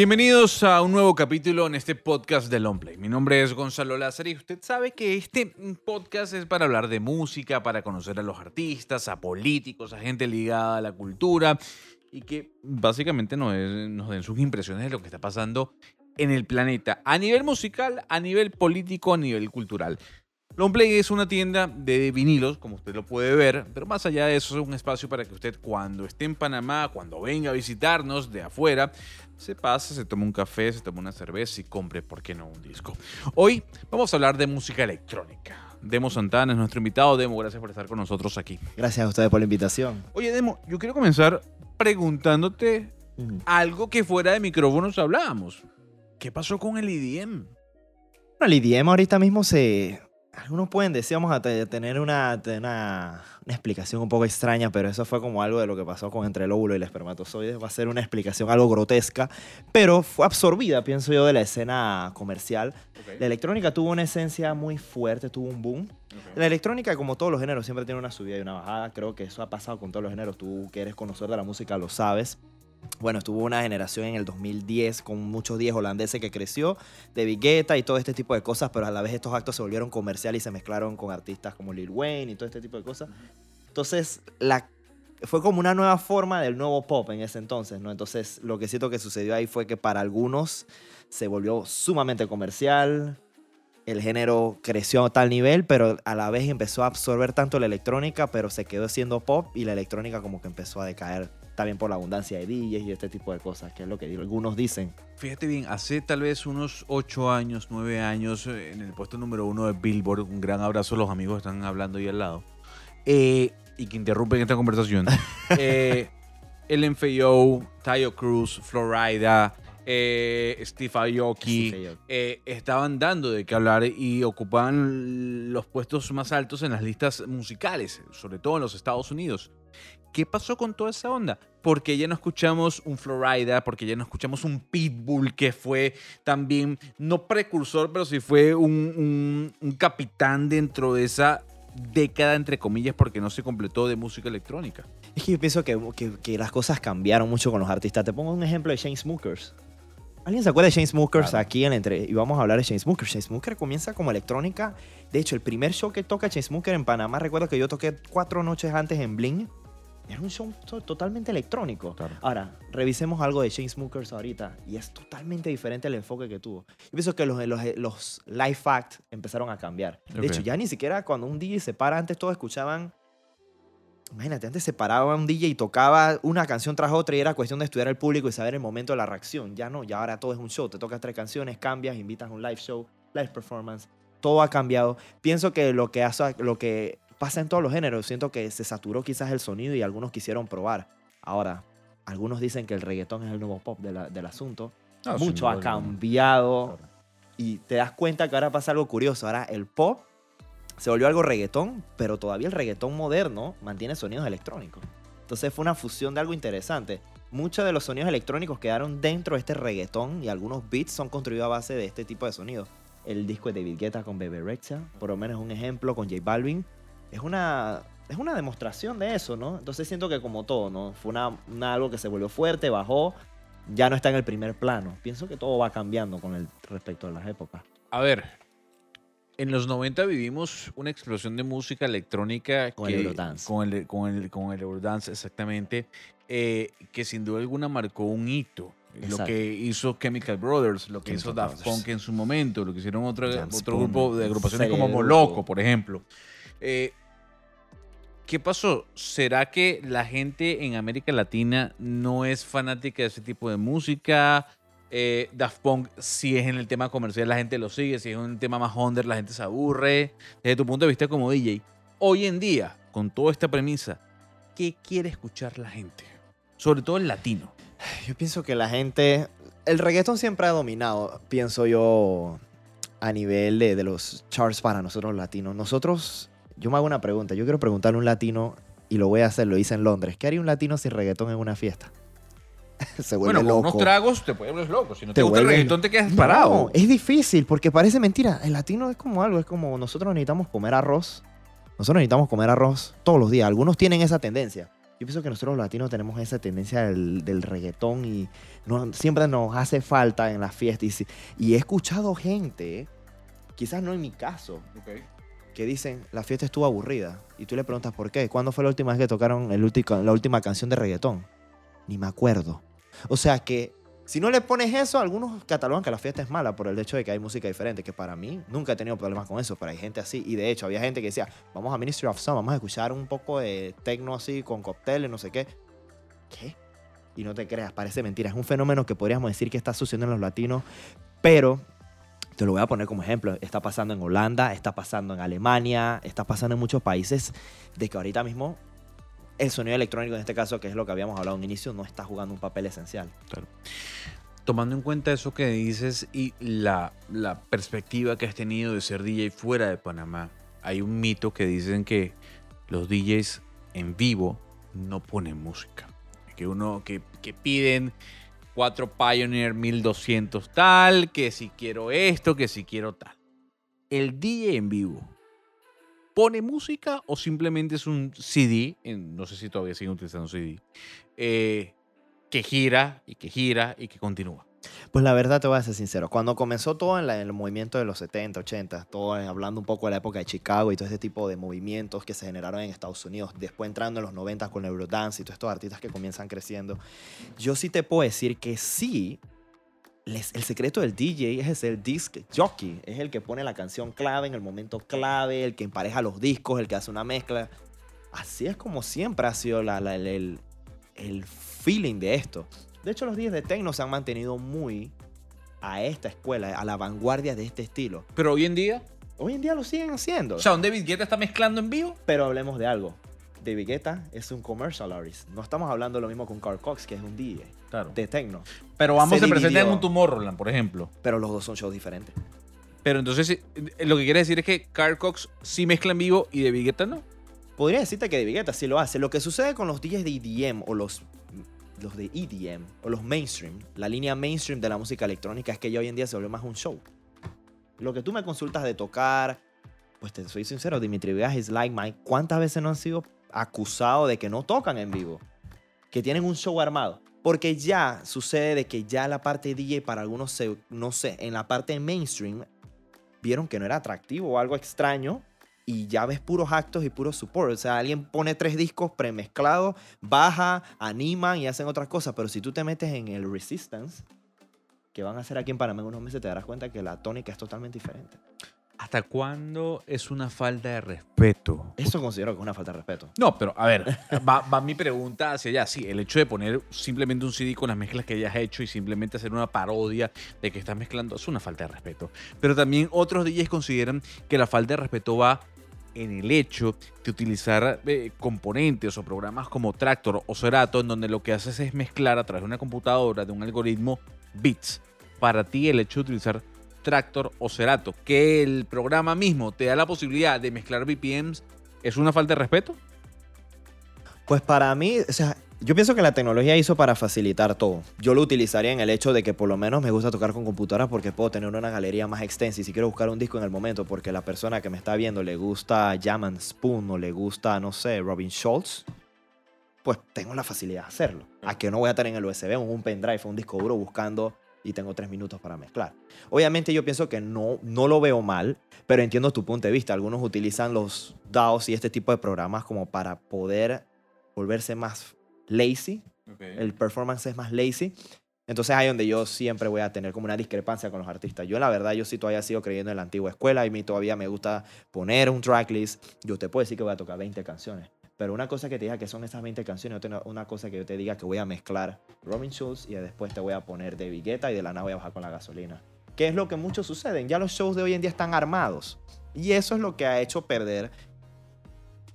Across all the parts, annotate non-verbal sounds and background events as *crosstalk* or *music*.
Bienvenidos a un nuevo capítulo en este podcast de Longplay. Mi nombre es Gonzalo Lázaro y usted sabe que este podcast es para hablar de música, para conocer a los artistas, a políticos, a gente ligada a la cultura y que básicamente nos, nos den sus impresiones de lo que está pasando en el planeta, a nivel musical, a nivel político, a nivel cultural. Longplay es una tienda de vinilos, como usted lo puede ver, pero más allá de eso es un espacio para que usted cuando esté en Panamá, cuando venga a visitarnos de afuera, se pase, se tome un café, se tome una cerveza y compre, ¿por qué no, un disco? Hoy vamos a hablar de música electrónica. Demo Santana es nuestro invitado. Demo, gracias por estar con nosotros aquí. Gracias a ustedes por la invitación. Oye, Demo, yo quiero comenzar preguntándote algo que fuera de micrófonos hablábamos. ¿Qué pasó con el IDM? Bueno, el IDM ahorita mismo se... Algunos pueden decir, vamos a te- tener una, una, una explicación un poco extraña, pero eso fue como algo de lo que pasó con entre el óvulo y el espermatozoide. Va a ser una explicación algo grotesca, pero fue absorbida, pienso yo, de la escena comercial. La electrónica tuvo una esencia muy fuerte, tuvo un boom. La electrónica, como todos los géneros, siempre tiene una subida y una bajada. Creo que eso ha pasado con todos los géneros. Tú que eres conocedor de la música lo sabes. Bueno, estuvo una generación en el 2010 con muchos 10 holandeses que creció, de Guetta y todo este tipo de cosas, pero a la vez estos actos se volvieron comerciales y se mezclaron con artistas como Lil Wayne y todo este tipo de cosas. Entonces, la, fue como una nueva forma del nuevo pop en ese entonces, ¿no? Entonces, lo que siento que sucedió ahí fue que para algunos se volvió sumamente comercial, el género creció a tal nivel, pero a la vez empezó a absorber tanto la electrónica, pero se quedó siendo pop y la electrónica como que empezó a decaer también por la abundancia de DJs y este tipo de cosas, que es lo que algunos dicen. Fíjate bien, hace tal vez unos 8 años, 9 años, eh, en el puesto número uno de Billboard, un gran abrazo a los amigos que están hablando ahí al lado, eh, y que interrumpen esta conversación. *laughs* eh, el MFAO, Tayo Cruz, Florida, eh, Steve Aoki, Steve Aoki. eh, estaban dando de qué hablar y ocupaban los puestos más altos en las listas musicales, sobre todo en los Estados Unidos. ¿Qué pasó con toda esa onda? Porque ya no escuchamos un Florida, porque ya no escuchamos un Pitbull que fue también, no precursor, pero sí fue un, un- un capitán dentro de esa década, entre comillas, porque no se completó de música electrónica. Es que yo pienso que, que- que las cosas cambiaron mucho con los artistas. Te pongo un ejemplo de Shane Smokers. ¿Alguien se acuerda de Shane Smokers Claro. aquí en entre Y vamos a hablar de Shane Smokers. Shane Smokers comienza como electrónica. De hecho, el primer show que toca Shane Smokers en Panamá, recuerdo que yo toqué cuatro noches antes en Bling. Era un show to- totalmente electrónico. Claro. Ahora, revisemos algo de Shane Smokers ahorita. Y es totalmente diferente el enfoque que tuvo. Yo pienso que los, los, los live act empezaron a cambiar. De hecho, ya ni siquiera cuando un DJ se para, antes todos escuchaban Imagínate, antes se paraba un DJ y tocaba una canción tras otra y era cuestión de estudiar al público y saber el momento de la reacción. Ya no, ya ahora todo es un show. Te tocas tres canciones, cambias, invitas a un live show, live performance. Todo ha cambiado. Pienso que lo que, hace, lo que pasa en todos los géneros, siento que se saturó quizás el sonido y algunos quisieron probar. Ahora, algunos dicen que el reggaetón es el nuevo pop de la- del asunto. Ah, Mucho ha cambiado. Y te das cuenta que ahora pasa algo curioso. Ahora el pop se volvió algo reggaetón, pero todavía el reggaetón moderno mantiene sonidos electrónicos. Entonces fue una fusión de algo interesante. Muchos de los sonidos electrónicos quedaron dentro de este reggaetón y algunos beats son construidos a base de este tipo de sonidos. El disco de David Guetta con Bebe Rexha, por lo menos un ejemplo con J Balvin, es una, es una demostración de eso, ¿no? Entonces siento que como todo, ¿no? Fue una, una- algo que se volvió fuerte, bajó, ya no está en el primer plano. Pienso que todo va cambiando con el respecto a las épocas. A ver, en los 90 vivimos una explosión de música electrónica Con el Eurodance. Con el, con el, con el Eurodance, exactamente, eh, que sin duda alguna marcó un hito. Lo que hizo Chemical Brothers, lo que hizo Daft Brothers. Punk en su momento, lo que hicieron otro, otro grupo de agrupaciones como. Moloco, por ejemplo. Eh, ¿Qué pasó? ¿Será que la gente en América Latina no es fanática de ese tipo de música? Eh, Daft Punk, si es en el tema comercial, la gente lo sigue. Si es un tema más under, la gente se aburre. Desde tu punto de vista como DJ, hoy en día, con toda esta premisa, ¿qué quiere escuchar la gente? Sobre todo el latino. Yo pienso que la gente. El reggaetón siempre ha dominado, pienso yo, a nivel de, de los charts para nosotros latinos. Nosotros. Yo me hago una pregunta. Yo quiero preguntarle a un latino, y lo voy a hacer, lo hice en Londres. ¿Qué haría un latino sin reggaetón en una fiesta? *laughs* Se vuelve Bueno, con loco. unos tragos te vuelves loco. Si no te, Te gusta el reggaetón, te quedas No, parado. es difícil porque parece mentira. El latino es como algo, es como nosotros necesitamos comer arroz. Nosotros necesitamos comer arroz todos los días. Algunos tienen esa tendencia. Yo pienso que nosotros los latinos tenemos esa tendencia del, del reggaetón y no, siempre nos hace falta en las fiestas. Y, he escuchado gente, quizás no en mi caso, que dicen, la fiesta estuvo aburrida. Y tú le preguntas por qué. ¿Cuándo fue la última vez que tocaron la última canción de reggaetón? Ni me acuerdo. O sea que si no le pones eso, algunos catalogan que la fiesta es mala por el hecho de que hay música diferente, que para mí nunca he tenido problemas con eso, pero hay gente así. Y de hecho, había gente que decía, vamos a Ministry of Sound, vamos a escuchar un poco de techno así con cócteles, no sé qué. ¿Qué? Y no te creas, parece mentira. Es un fenómeno que podríamos decir que está sucediendo en los latinos, pero te lo voy a poner como ejemplo. Está pasando en Holanda, está pasando en Alemania, está pasando en muchos países de que ahorita mismo el sonido electrónico, en este caso, que es lo que habíamos hablado en inicio, no está jugando un papel esencial. Tomando en cuenta eso que dices y la, la perspectiva que has tenido de ser DJ fuera de Panamá, hay un mito que dicen que los DJs en vivo no ponen música. Que uno que, que piden cuatro Pioneer 1200 tal, que si quiero esto, que si quiero tal. El DJ en vivo pone música o simplemente es un CD, no sé si todavía siguen utilizando CD, eh, que gira y que gira y que continúa. Pues la verdad te voy a ser sincero, cuando comenzó todo en, en el movimiento de los 70, 80, todo eh, hablando un poco de la época de Chicago y todo este tipo de movimientos que se generaron en Estados Unidos, después entrando en los 90 con Eurodance y todos estos artistas que comienzan creciendo, yo sí te puedo decir que sí, les- el secreto del DJ es el disc jockey, es el que pone la canción clave en el momento clave, el que empareja los discos, el que hace una mezcla. Así es como siempre ha sido la- el- el feeling de esto. De hecho, los DJs de techno se han mantenido muy a esta escuela, a la vanguardia de este estilo. Pero hoy en día, Hoy en día lo siguen haciendo. o sea, un David Guetta está mezclando en vivo. Pero hablemos de algo. David Guetta es un commercial artist. No estamos hablando lo mismo con Carl Cox, que es un DJ Claro. de techno. Pero vamos se a presentar en un Tomorrowland, por ejemplo. Pero los dos son shows diferentes. Pero entonces, eh, lo que quiere decir es que Carl Cox sí mezcla en vivo y David Guetta no. Podría decirte que David Guetta sí lo hace. Lo que sucede con los DJs de EDM o los, los de EDM o los mainstream, la línea mainstream de la música electrónica es que ya hoy en día se vuelve más un show. Lo que tú me consultas de tocar, pues te soy sincero, Dimitri Vegas y Like Mike, ¿cuántas veces no han sido acusados de que no tocan en vivo? Que tienen un show armado. Porque ya sucede de que ya la parte DJ para algunos, se, no sé, en la parte mainstream vieron que no era atractivo o algo extraño y ya ves puros actos y puros support. O sea, alguien pone tres discos premezclados, baja, animan y hacen otras cosas. Pero si tú te metes en el Resistance, que van a hacer aquí en Panamá en unos meses, te darás cuenta que la tónica es totalmente diferente. ¿Hasta cuándo es una falta de respeto? Eso considero que es una falta de respeto. No, pero a ver, va, va mi pregunta hacia allá. Sí, el hecho de poner simplemente un CD con las mezclas que hayas hecho y simplemente hacer una parodia de que estás mezclando es una falta de respeto. Pero también otros DJs consideran que la falta de respeto va en el hecho de utilizar eh, componentes o programas como Tractor o Serato, en donde lo que haces es mezclar a través de una computadora, de un algoritmo, bits. Para ti, el hecho de utilizar Tractor o Serato, que el programa mismo te da la posibilidad de mezclar BPMs, ¿es una falta de respeto? Pues para mí, o sea, yo pienso que la tecnología hizo para facilitar todo. Yo lo utilizaría en el hecho de que por lo menos me gusta tocar con computadora porque puedo tener una galería más extensa y si quiero buscar un disco en el momento porque la persona que me está viendo le gusta Jam and Spoon o le gusta, no sé, Robin Schultz, pues tengo la facilidad de hacerlo. A que no voy a estar en el USB o en un pendrive o un disco duro buscando y tengo tres minutos para mezclar. Obviamente yo pienso que no, no lo veo mal, pero entiendo tu punto de vista. Algunos utilizan los DAOs y este tipo de programas como para poder volverse más lazy. El performance es más lazy. Entonces ahí donde yo siempre voy a tener como una discrepancia con los artistas. Yo la verdad, yo sí todavía sigo creyendo en la antigua escuela y a mí todavía me gusta poner un tracklist. Yo te puedo decir que voy a tocar 20 canciones. Pero una cosa que te diga que son esas 20 canciones, otra- una cosa que yo te diga que voy a mezclar Robin Schulz y después te voy a poner David Guetta y de la nada voy a bajar con la gasolina. Que es lo que muchos suceden. Ya los shows de hoy en día están armados. Y eso es lo que ha hecho perder,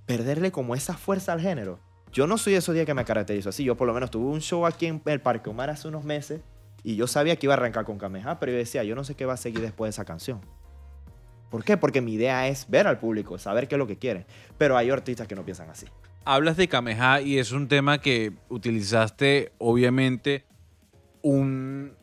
perderle como esa fuerza al género. Yo no soy de esos días que me caracterizo así. Yo por lo menos tuve un show aquí en el Parque Omar hace unos meses y yo sabía que iba a arrancar con Kameha, pero yo decía, yo no sé qué va a seguir después de esa canción. ¿Por qué? Porque mi idea es ver al público, saber qué es lo que quieren. Pero hay artistas que no piensan así. Hablas de Kameha y es un tema que utilizaste, obviamente, un,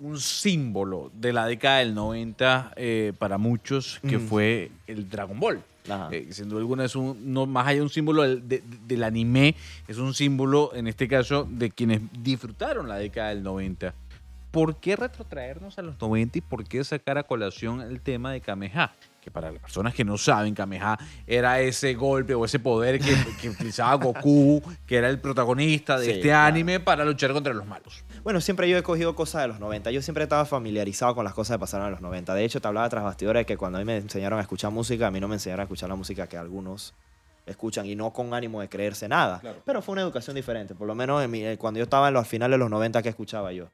un símbolo de la década del 90 eh, para muchos, que fue el Dragon Ball. Eh, sin duda alguna es un, no, más allá de un símbolo del, de- del anime, es un símbolo, en este caso, de quienes disfrutaron la década del 90. ¿Por qué retrotraernos a los 90 y por qué sacar a colación el tema de Kameha? Que para las personas que no saben, Kameha era ese golpe o ese poder que, *laughs* que utilizaba Goku, que era el protagonista de Sí, este claro. anime para luchar contra los malos. Bueno, siempre yo he cogido cosas de los 90. Yo siempre estaba familiarizado con las cosas que pasaron en los 90. De hecho, te hablaba tras bastidores de que cuando a mí me enseñaron a escuchar música, a mí no me enseñaron a escuchar la música que algunos escuchan y no con ánimo de creerse nada. Claro. Pero fue una educación diferente. Por lo menos en mi- eh, cuando yo estaba en los finales de los 90, ¿qué escuchaba yo?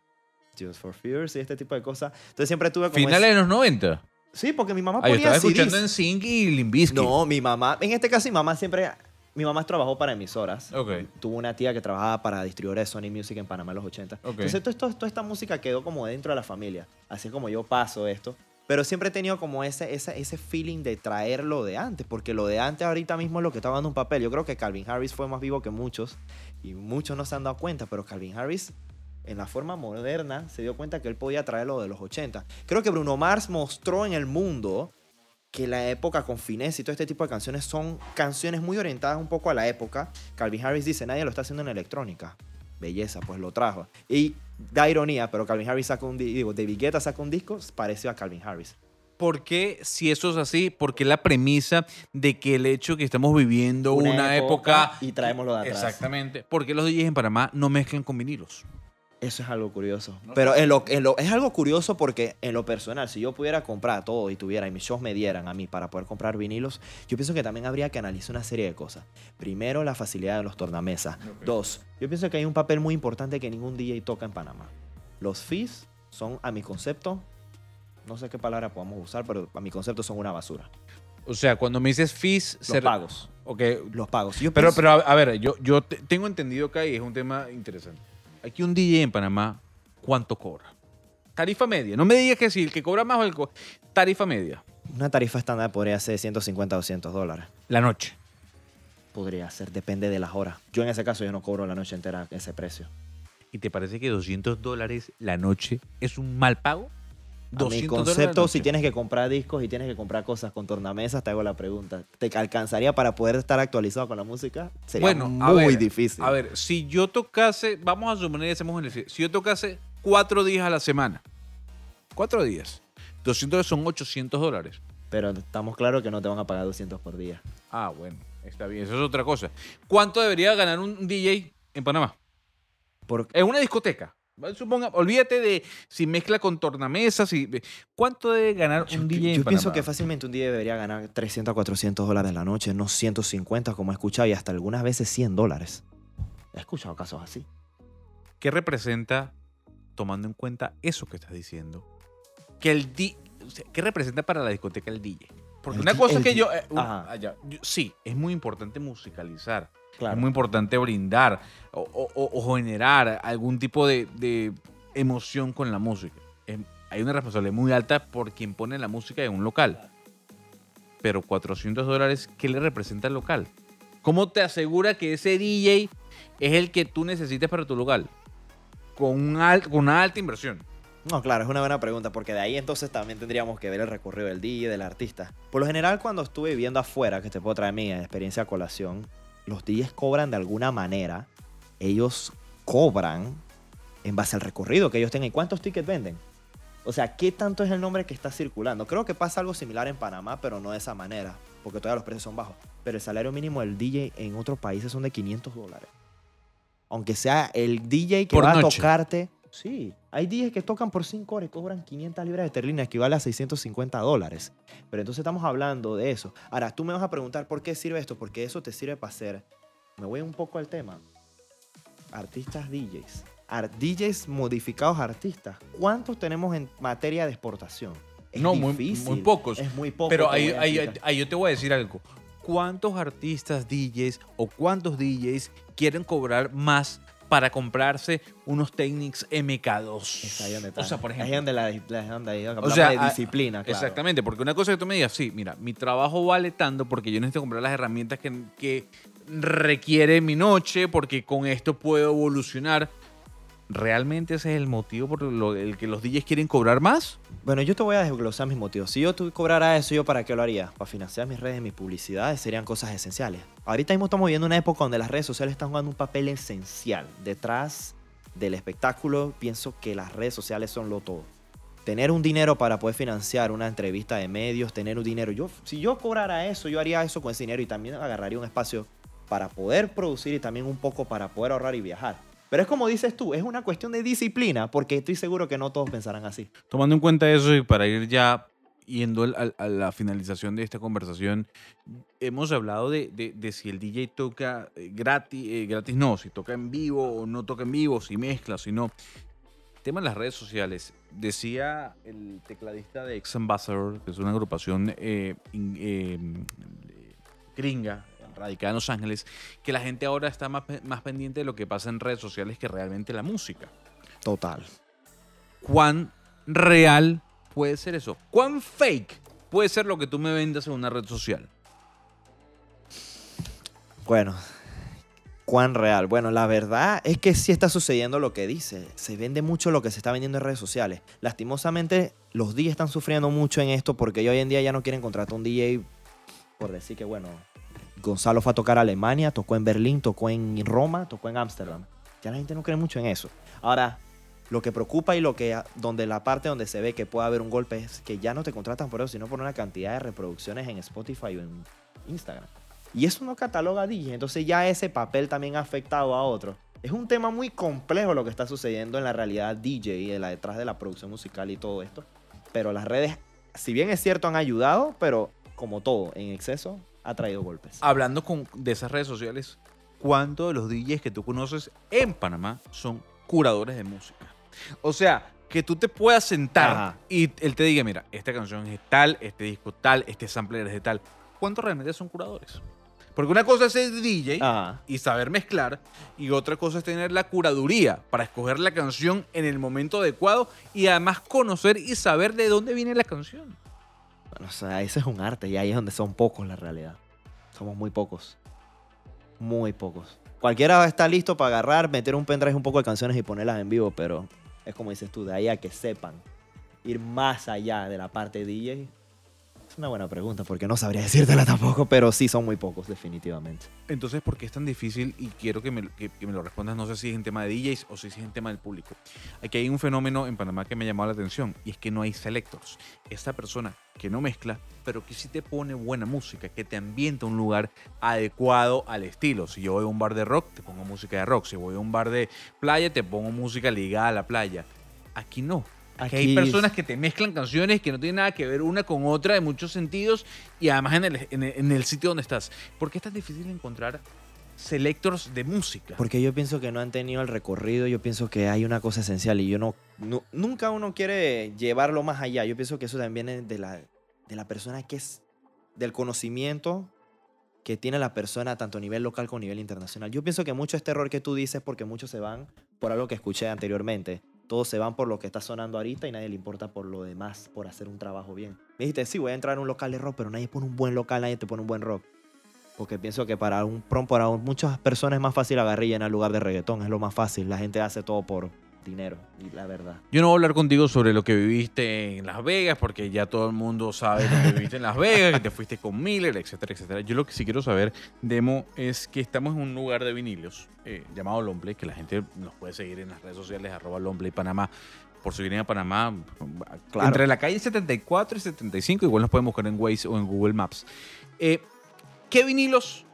Tears for Fears y este tipo de cosas. Entonces siempre tuve como... Finales ese- de los 90. Sí, porque mi mamá Ah, yo ponía estaba CDs. escuchando en Sync y Limbisky. No, mi mamá, en este caso mi mamá siempre, mi mamá trabajó para emisoras. Ok. Tuvo una tía que trabajaba para distribuidores de Sony Music en Panamá en los 80. Ok. Entonces todo esto- toda esta música quedó como dentro de la familia. Así como yo paso esto. Pero siempre he tenido como ese, ese, ese feeling de traer lo de antes, porque lo de antes ahorita mismo es lo que está dando un papel. Yo creo que Calvin Harris fue más vivo que muchos y muchos no se han dado cuenta, pero Calvin Harris en la forma moderna se dio cuenta que él podía traer lo de los 80. Creo que Bruno Mars mostró en el mundo que la época con Finesse y todo este tipo de canciones son canciones muy orientadas un poco a la época. Calvin Harris dice, nadie lo está haciendo en electrónica. Belleza, pues lo trajo. Y da ironía, pero Calvin Harris saca un disco, digo, David Guetta saca un disco parecido a Calvin Harris. ¿Por qué, si eso es así, por qué la premisa de que el hecho que estamos viviendo una, época, y traemos lo de atrás. Exactamente. ¿Por qué los DJs en Panamá no mezclan con vinilos? Eso es algo curioso. No Pero en lo, en lo- es algo curioso porque en lo personal, si yo pudiera comprar todo y tuviera y mis shows me dieran a mí para poder comprar vinilos, yo pienso que también habría que analizar una serie de cosas. Primero, la facilidad de los tornamesas. Dos, yo pienso que hay un papel muy importante que ningún DJ toca en Panamá. Los fees son, a mi concepto, no sé qué palabra podamos usar, pero a mi concepto son una basura. O sea, cuando me dices fees... Los ser- pagos. Ok, Los pagos. Yo pero, pienso- pero a, a ver, yo, yo te- tengo entendido que ahí es un tema interesante. Aquí un DJ en Panamá, ¿cuánto cobra? Tarifa media. No me digas que si el que cobra más o el... co- Tarifa media. una tarifa estándar podría ser 150 o 200 dólares. La noche. Podría ser, depende de las horas. Yo en ese caso yo no cobro la noche entera ese precio. ¿Y te parece que 200 dólares la noche es un mal pago? A mi 200 dólares la concepto, si tienes que comprar discos y tienes que comprar cosas con tornamesas, te hago la pregunta. ¿Te alcanzaría para poder estar actualizado con la música? Sería Bueno, a muy ver, difícil. A ver, si yo tocase, vamos a suponer, hacemos un ejercicio. Si yo tocase cuatro días a la semana, cuatro días, 200 son 800 dólares. Pero estamos claros que no te van a pagar 200 por día. Ah, bueno, está bien, eso es otra cosa. ¿Cuánto debería ganar un DJ en Panamá? Por, En una discoteca. Suponga, olvídate de si mezcla con tornamesas. y ¿Cuánto debe ganar yo un DJ en yo pienso Panamá? que fácilmente un día debería ganar 300 a 400 dólares la noche, no 150 como he escuchado y hasta algunas veces 100 dólares. He escuchado casos así. ¿Qué representa, tomando en cuenta eso que estás diciendo, que el di o sea, ¿qué representa para la discoteca el DJ? Porque El una cosa es que yo, eh, un- Ajá. ah, yo- sí, es muy importante musicalizar, Claro. es muy importante brindar o, o- o- o generar algún tipo de, de emoción con la música. Em, hay una responsabilidad muy alta por quien pone la música en un local. Pero 400 dólares, ¿qué le representa al local? ¿Cómo te asegura que ese DJ es el que tú necesites para tu local? Con, un al- con una alta inversión. No, claro, es una buena pregunta, porque de ahí entonces también tendríamos que ver el recorrido del DJ, del artista. Por lo general, cuando estuve viviendo afuera, que te puedo traer mi experiencia a colación, los DJs cobran de alguna manera, ellos cobran en base al recorrido que ellos tengan. ¿Y cuántos tickets venden? O sea, ¿qué tanto es el nombre que está circulando? Creo que pasa algo similar en Panamá, pero no de esa manera, porque todavía los precios son bajos. Pero el salario mínimo del DJ en otros países son de 500 dólares. Aunque sea el DJ que Por va a tocarte. Sí, hay DJs que tocan por 5 horas y cobran 500 libras de esterlina, equivale a 650 dólares. Pero entonces estamos hablando de eso. Ahora, tú me vas a preguntar por qué sirve esto, porque eso te sirve para hacer. Me voy un poco al tema. Artistas DJs. DJs modificados artistas. ¿Cuántos tenemos en materia de exportación? Es No, muy- difícil. muy pocos. Es muy poco. Pero ahí, ahí- ahí yo te voy a decir algo. ¿Cuántos artistas DJs o cuántos DJs quieren cobrar más para comprarse unos Technics MK2? Es ahí donde está. O sea, por Ahí ejemplo. donde la, la- donde ahí hablamos sea, de disciplina, claro. Exactamente, porque una cosa que tú me digas, sí, mira, mi trabajo vale tanto porque yo necesito comprar las herramientas que, que requiere mi noche, porque con esto puedo evolucionar. ¿Realmente ese es el motivo por lo- el que los DJs quieren cobrar más? Bueno, yo te voy a desglosar mis motivos. Si yo cobrara eso, ¿yo para qué lo haría? Para financiar mis redes, mis publicidades, serían cosas esenciales. Ahorita mismo estamos viviendo una época donde las redes sociales están jugando un papel esencial. Detrás del espectáculo, pienso que las redes sociales son lo todo. Tener un dinero para poder financiar una entrevista de medios, tener un dinero. Yo, si yo cobrara eso, yo haría eso con ese dinero y también agarraría un espacio para poder producir y también un poco para poder ahorrar y viajar. Pero es como dices tú, es una cuestión de disciplina, porque estoy seguro que no todos pensarán así. Tomando en cuenta eso y para ir ya yendo al- a la finalización de esta conversación, hemos hablado de, de- de si el DJ toca eh, gratis, eh, gratis no, si toca en vivo o no toca en vivo, si mezcla, si no. Tema de las redes sociales. Decía el tecladista de Ex Ambassador, que es una agrupación eh, in- eh, gringa, radicada en Los Ángeles, que la gente ahora está más, más pendiente de lo que pasa en redes sociales que realmente la música. Total. cuán real puede ser eso. ¿Cuán fake puede ser lo que tú me vendas en una red social? Bueno, cuán real. Bueno, la verdad es que sí está sucediendo lo que dice. Se vende mucho lo que se está vendiendo en redes sociales. Lastimosamente, los DJs están sufriendo mucho en esto porque hoy en día ya no quieren contratar un DJ por decir que, bueno, Gonzalo fue a tocar a Alemania, tocó en Berlín, tocó en Roma, tocó en Ámsterdam. Ya la gente no cree mucho en eso. Ahora, lo que preocupa y lo que donde la parte donde se ve que puede haber un golpe es que ya no te contratan por eso, sino por una cantidad de reproducciones en Spotify o en Instagram. Y eso no cataloga DJ, entonces ya ese papel también ha afectado a otros. Es un tema muy complejo lo que está sucediendo en la realidad DJ y en la detrás de la producción musical y todo esto. Pero las redes, si bien es cierto, han ayudado, pero como todo, en exceso ha traído golpes. Hablando con, de esas redes sociales, ¿cuántos de los DJs que tú conoces en Panamá son curadores de música? O sea, que tú te puedas sentar Ajá. y él te diga, mira, esta canción es tal, este disco tal, este sampler es de tal. ¿Cuántos realmente son curadores? Porque una cosa es ser DJ Ajá. y saber mezclar y otra cosa es tener la curaduría para escoger la canción en el momento adecuado y además conocer y saber de dónde viene la canción. Bueno, o sea, ese es un arte y ahí es donde son pocos la realidad. Somos muy pocos. Muy pocos. Cualquiera está listo para agarrar, meter un pendrive un poco de canciones y ponerlas en vivo, pero es como dices tú, de ahí a que sepan ir más allá de la parte DJ. Es una buena pregunta porque no sabría decírtela tampoco, pero sí son muy pocos, definitivamente. Entonces, ¿por qué es tan difícil? Y quiero que me, que- que me lo respondas, no sé si es en tema de DJs o si es en tema del público. Aquí hay un fenómeno en Panamá que me ha llamado la atención y es que no hay selectors. Esta persona que no mezcla, pero que sí te pone buena música, que te ambienta un lugar adecuado al estilo. Si yo voy a un bar de rock, te pongo música de rock. Si voy a un bar de playa, te pongo música ligada a la playa. Aquí no. Aquí, hay personas que te mezclan canciones que no tienen nada que ver una con otra en muchos sentidos y además en el, en el- en el sitio donde estás. ¿Por qué es tan difícil encontrar selectors de música? Porque yo pienso que no han tenido el recorrido, yo pienso que hay una cosa esencial y yo no, no- nunca uno quiere llevarlo más allá. Yo pienso que eso también viene de la, de la persona que es, del conocimiento que tiene la persona tanto a nivel local como a nivel internacional. Yo pienso que mucho este error que tú dices porque muchos se van por algo que escuché anteriormente. Todos se van por lo que está sonando ahorita y nadie le importa por lo demás, por hacer un trabajo bien. Me dijiste, sí, voy a entrar a un local de rock, pero nadie pone un buen local, nadie te pone un buen rock. Porque pienso que para un prom, para muchas personas es más fácil agarrar y llenar lugar de reggaetón, es lo más fácil. La gente hace todo por dinero, y la verdad. Yo no voy a hablar contigo sobre lo que viviste en Las Vegas, porque ya todo el mundo sabe lo que viviste en Las Vegas, que te fuiste con Miller, etcétera, etcétera. Yo lo que sí quiero saber, Demo, es que estamos en un lugar de vinilos eh, llamado Longplay, que la gente nos puede seguir en las redes sociales, arroba Longplay Panamá. Por si vienen a Panamá, Claro. entre la calle 74 y 75, igual nos pueden buscar en Waze o en Google Maps. Eh, ¿Qué vinilos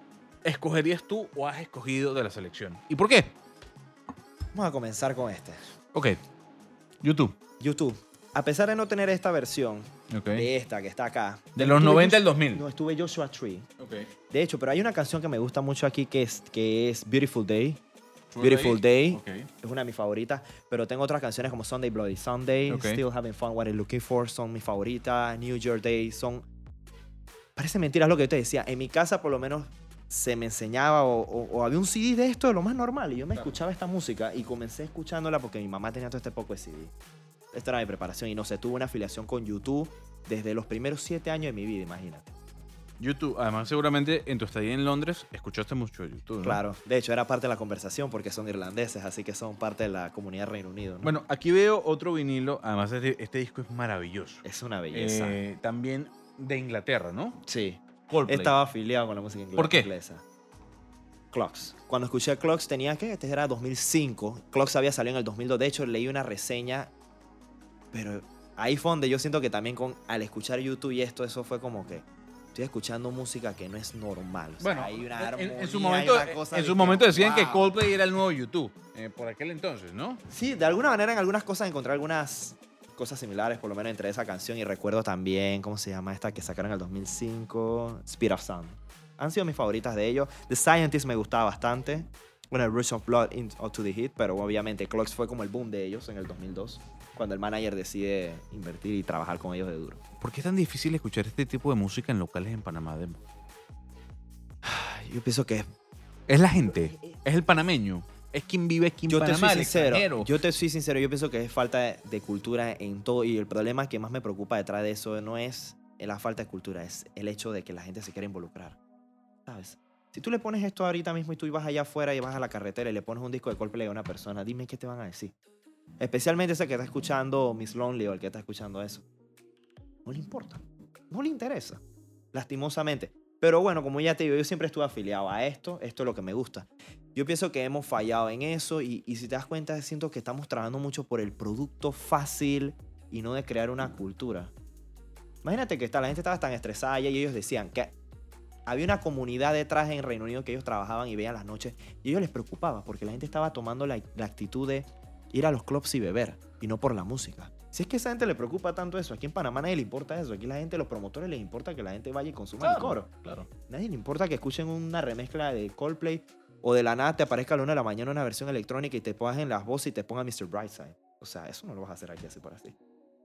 escogerías tú o has escogido de la selección? ¿Y por qué? Vamos a comenzar con este. Ok. YouTube. YouTube. A pesar de no tener esta versión, de esta que está acá. De los estuve 90 al Josh- 2000. No, estuve Joshua Tree. Ok. De hecho, pero hay una canción que me gusta mucho aquí que es, que es Beautiful Day. Beautiful Day. Ok. Es una de mis favoritas. Pero tengo otras canciones como Sunday Bloody Sunday. Still Having Fun, What I'm Looking For, son mis favoritas. New Year Day, son... Parece mentira lo que yo te decía. En mi casa por lo menos se me enseñaba o, o- o había un CD de esto de lo más normal. Y yo me Claro. escuchaba esta música y comencé escuchándola porque mi mamá tenía todo este poco de CD. Esta era mi preparación y no sé, tuve una afiliación con YouTube desde los primeros siete años de mi vida, imagínate. YouTube. Además, seguramente en tu estadía en Londres escuchaste mucho YouTube. ¿no? Claro, de hecho era parte de la conversación porque son irlandeses, así que son parte de la comunidad Reino Unido. ¿no? Bueno, aquí veo otro vinilo. Además, este, este disco es maravilloso. es una belleza. Eh, también de Inglaterra, ¿no? sí, Coldplay. estaba afiliado con la música inglesa. ¿Por qué? inglesa. Clocks. Cuando escuché Clocks tenía que, este era 2005. Clocks había salido en el 2002. De hecho, leí una reseña, pero ahí fue donde yo siento que también con, al escuchar YouTube y esto, eso fue como que estoy escuchando música que no es normal. O sea, Bueno, hay una en- en, armonía, su hay momento, una cosa en de su que, momento decían que. Coldplay era el nuevo YouTube. eh, por aquel entonces, ¿no? Sí, de alguna manera en algunas cosas encontré algunas cosas similares, por lo menos entre esa canción y recuerdo también, ¿cómo se llama esta que sacaron en el 2005? Speed of Sound. Han sido mis favoritas de ellos. The Scientist me gustaba bastante. Bueno, el Rush of Blood into to the Hit, pero obviamente Clocks fue como el boom de ellos en el 2002, cuando el manager decide invertir y trabajar con ellos de duro. ¿Por qué es tan difícil escuchar este tipo de música en locales en Panamá? Demo? Yo pienso que Es la gente, es el panameño, es quien vive aquí en yo te Panamá, soy el sincero. Yo te soy sincero. Yo pienso que es falta de, de cultura en todo. Y el problema que más me preocupa detrás de eso no es la falta de cultura, es el hecho de que la gente se quiera involucrar. ¿Sabes? Si tú le pones esto ahorita mismo y tú vas allá afuera y vas a la carretera y le pones un disco de Coldplay a una persona, dime qué te van a decir. Especialmente ese que está escuchando Miss Lonely o el que está escuchando eso. No le importa. No le interesa. Lastimosamente. Pero bueno, como ya te digo, yo siempre estuve afiliado a esto. Esto es lo que me gusta. Yo pienso que hemos fallado en eso y, y si te das cuenta, siento que estamos trabajando mucho por el producto fácil y no de crear una cultura. Imagínate que está, la gente estaba tan estresada y ellos decían que había una comunidad detrás en Reino Unido que ellos trabajaban y veían las noches y ellos les preocupaba porque la gente estaba tomando la, la actitud de ir a los clubs y beber y no por la música. Si es que a esa gente le preocupa tanto eso, aquí en Panamá nadie le importa eso. Aquí la gente, los promotores les importa que la gente vaya y consuma el coro. claro. Nadie le importa que escuchen una remezcla de Coldplay o de la nada te aparezca a la una de la mañana una versión electrónica y te pongas en las voces y te ponga Mr. Brightside. O sea, eso no lo vas a hacer aquí así por así.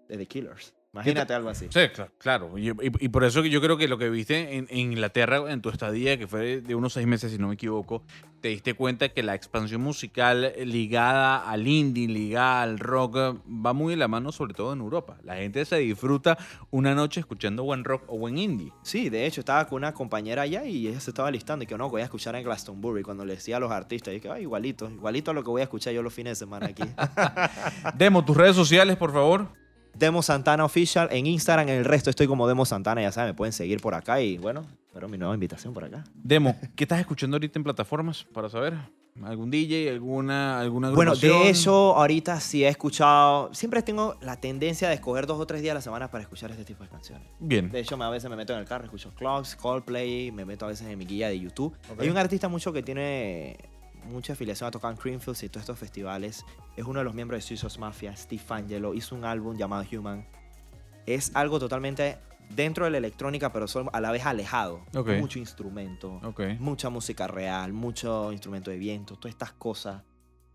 De The Killers. Imagínate algo así. Sí, cla- claro. Y, y- y por eso que yo creo que lo que viste en, en Inglaterra en tu estadía, que fue de unos seis meses, si no me equivoco, te diste cuenta que la expansión musical ligada al indie, ligada al rock, va muy de la mano, sobre todo en Europa. La gente se disfruta una noche escuchando buen rock o buen indie. Sí, de hecho, estaba con una compañera allá y ella se estaba listando y que no, que voy a escuchar en Glastonbury cuando le decía a los artistas. Y que, "Ay, igualito, igualito a lo que voy a escuchar yo los fines de semana aquí. *laughs* Demo, tus redes sociales, por favor. Demo Santana Official en Instagram, en el resto estoy como Demo Santana, ya saben, me pueden seguir por acá y bueno, espero mi nueva invitación por acá. Demo, ¿qué estás escuchando ahorita en plataformas para saber? ¿Algún DJ, alguna, alguna Bueno, de hecho, ahorita sí he escuchado, siempre tengo la tendencia de escoger dos o tres días a la semana para escuchar este tipo de canciones. Bien. De hecho, me- a veces me meto en el carro, escucho Clocks, Coldplay, me meto a veces en mi guía de YouTube. Hay un artista mucho que tiene mucha afiliación a tocar en Creamfields y todos estos festivales. Es uno de los miembros de Suizos Mafia, Steve Angelo. Hizo un álbum llamado Human. Es algo totalmente dentro de la electrónica, pero solo a la vez alejado. Ok. Mucho instrumento, Ok. mucha música real, mucho instrumento de viento, todas estas cosas.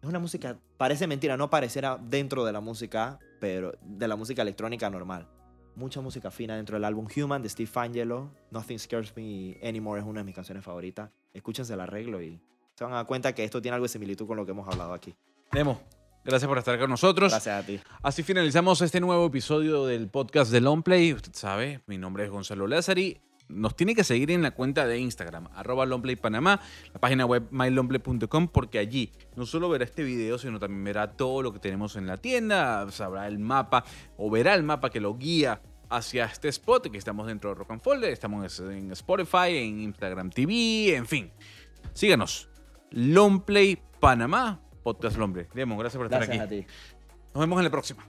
Es una música, parece mentira, no pareciera dentro de la música, pero de la música electrónica normal. Mucha música fina dentro del álbum Human de Steve Angelo. Nothing Scares Me Anymore es una de mis canciones favoritas. Escúchense el arreglo y se van a dar cuenta que esto tiene algo de similitud con lo que hemos hablado aquí. Demo, gracias por estar con nosotros. Gracias a ti. Así finalizamos este nuevo episodio del podcast de Longplay. Usted sabe, mi nombre es Gonzalo Lázari. Nos tiene que seguir en la cuenta de Instagram, arroba Panamá, la página web mylongplay.com, porque allí no solo verá este video, sino también verá todo lo que tenemos en la tienda, sabrá el mapa o verá el mapa que lo guía hacia este spot, que estamos dentro de Rock and Folder, estamos en Spotify, en Instagram TV, en fin. Síganos. Longplay Panamá, podcast Lombre. Demo, gracias por estar Gracias aquí. a ti. Nos vemos en la próxima.